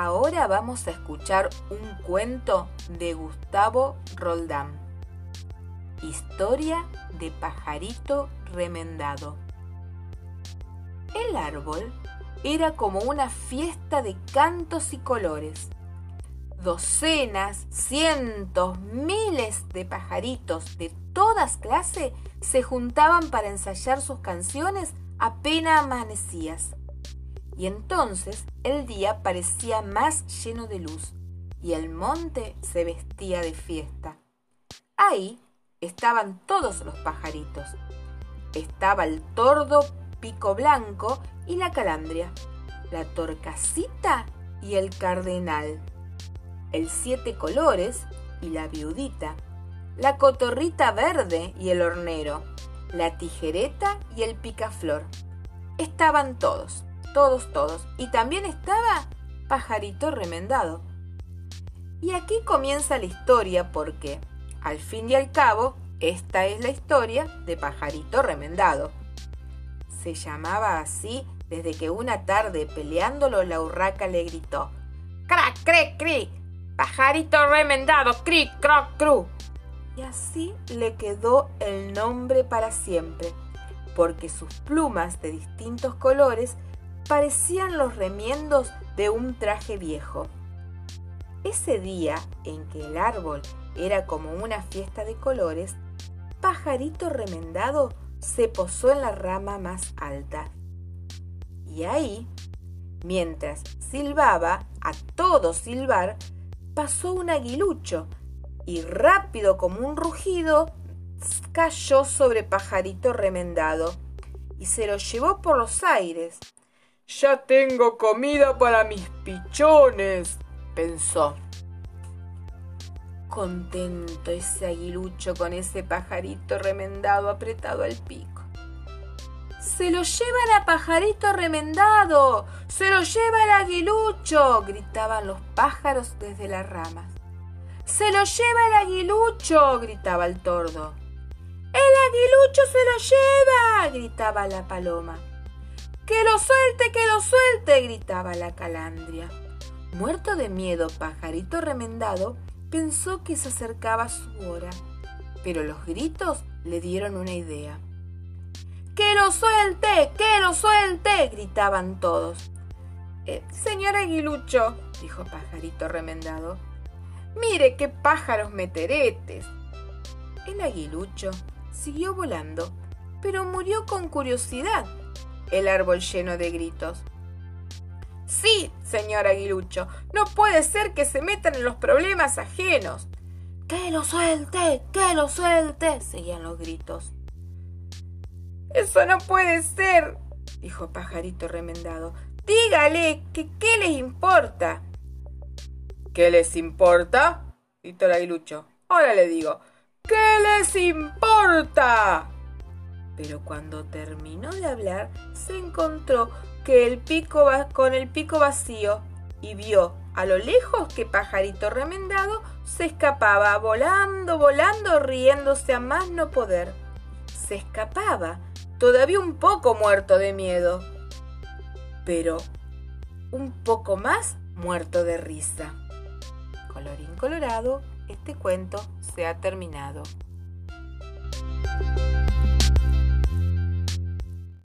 Ahora vamos a escuchar un cuento de Gustavo Roldán. Historia de pajarito remendado. El árbol era como una fiesta de cantos y colores. Docenas, cientos, miles de pajaritos de todas clases se juntaban para ensayar sus canciones apenas amanecías. Y entonces el día parecía más lleno de luz y el monte se vestía de fiesta. Ahí estaban todos los pajaritos. Estaba el tordo pico blanco y la calandria, la torcasita y el cardenal, el siete colores y la viudita, la cotorrita verde y el hornero, la tijereta y el picaflor. Estaban todos todos, todos. Y también estaba Pajarito Remendado. Y aquí comienza la historia porque, al fin y al cabo, esta es la historia de Pajarito Remendado. Se llamaba así desde que una tarde peleándolo la urraca le gritó ¡Crac, cre, cri! ¡Pajarito remendado! ¡Cri, croc, cru! Y así le quedó el nombre para siempre, porque sus plumas de distintos colores parecían los remiendos de un traje viejo. Ese día en que el árbol era como una fiesta de colores, Pajarito Remendado se posó en la rama más alta. Y ahí, mientras silbaba, a todo silbar, pasó un aguilucho y rápido como un rugido cayó sobre Pajarito Remendado y se lo llevó por los aires. Ya tengo comida para mis pichones, pensó. Contento ese aguilucho con ese pajarito remendado apretado al pico. ¡Se lo llevan a pajarito remendado! ¡Se lo lleva el aguilucho! gritaban los pájaros desde las ramas. ¡Se lo lleva el aguilucho! gritaba el tordo. ¡El aguilucho se lo lleva! gritaba la paloma. ¡Que lo suelte, que lo suelte! gritaba la calandria. Muerto de miedo, pajarito remendado pensó que se acercaba su hora, pero los gritos le dieron una idea. ¡Que lo suelte! ¡Que lo suelte! gritaban todos. Eh, señor aguilucho, dijo pajarito remendado, mire qué pájaros meteretes. El aguilucho siguió volando, pero murió con curiosidad el árbol lleno de gritos. Sí, señor aguilucho, no puede ser que se metan en los problemas ajenos. ¡Que lo suelte! ¡Que lo suelte! seguían los gritos. Eso no puede ser, dijo Pajarito remendado. Dígale que qué les importa. ¿Qué les importa? gritó el aguilucho. Ahora le digo, ¿qué les importa? Pero cuando terminó de hablar se encontró que el pico con el pico vacío y vio a lo lejos que pajarito remendado se escapaba, volando, volando, riéndose a más no poder. Se escapaba, todavía un poco muerto de miedo, pero un poco más muerto de risa. Colorín colorado, este cuento se ha terminado.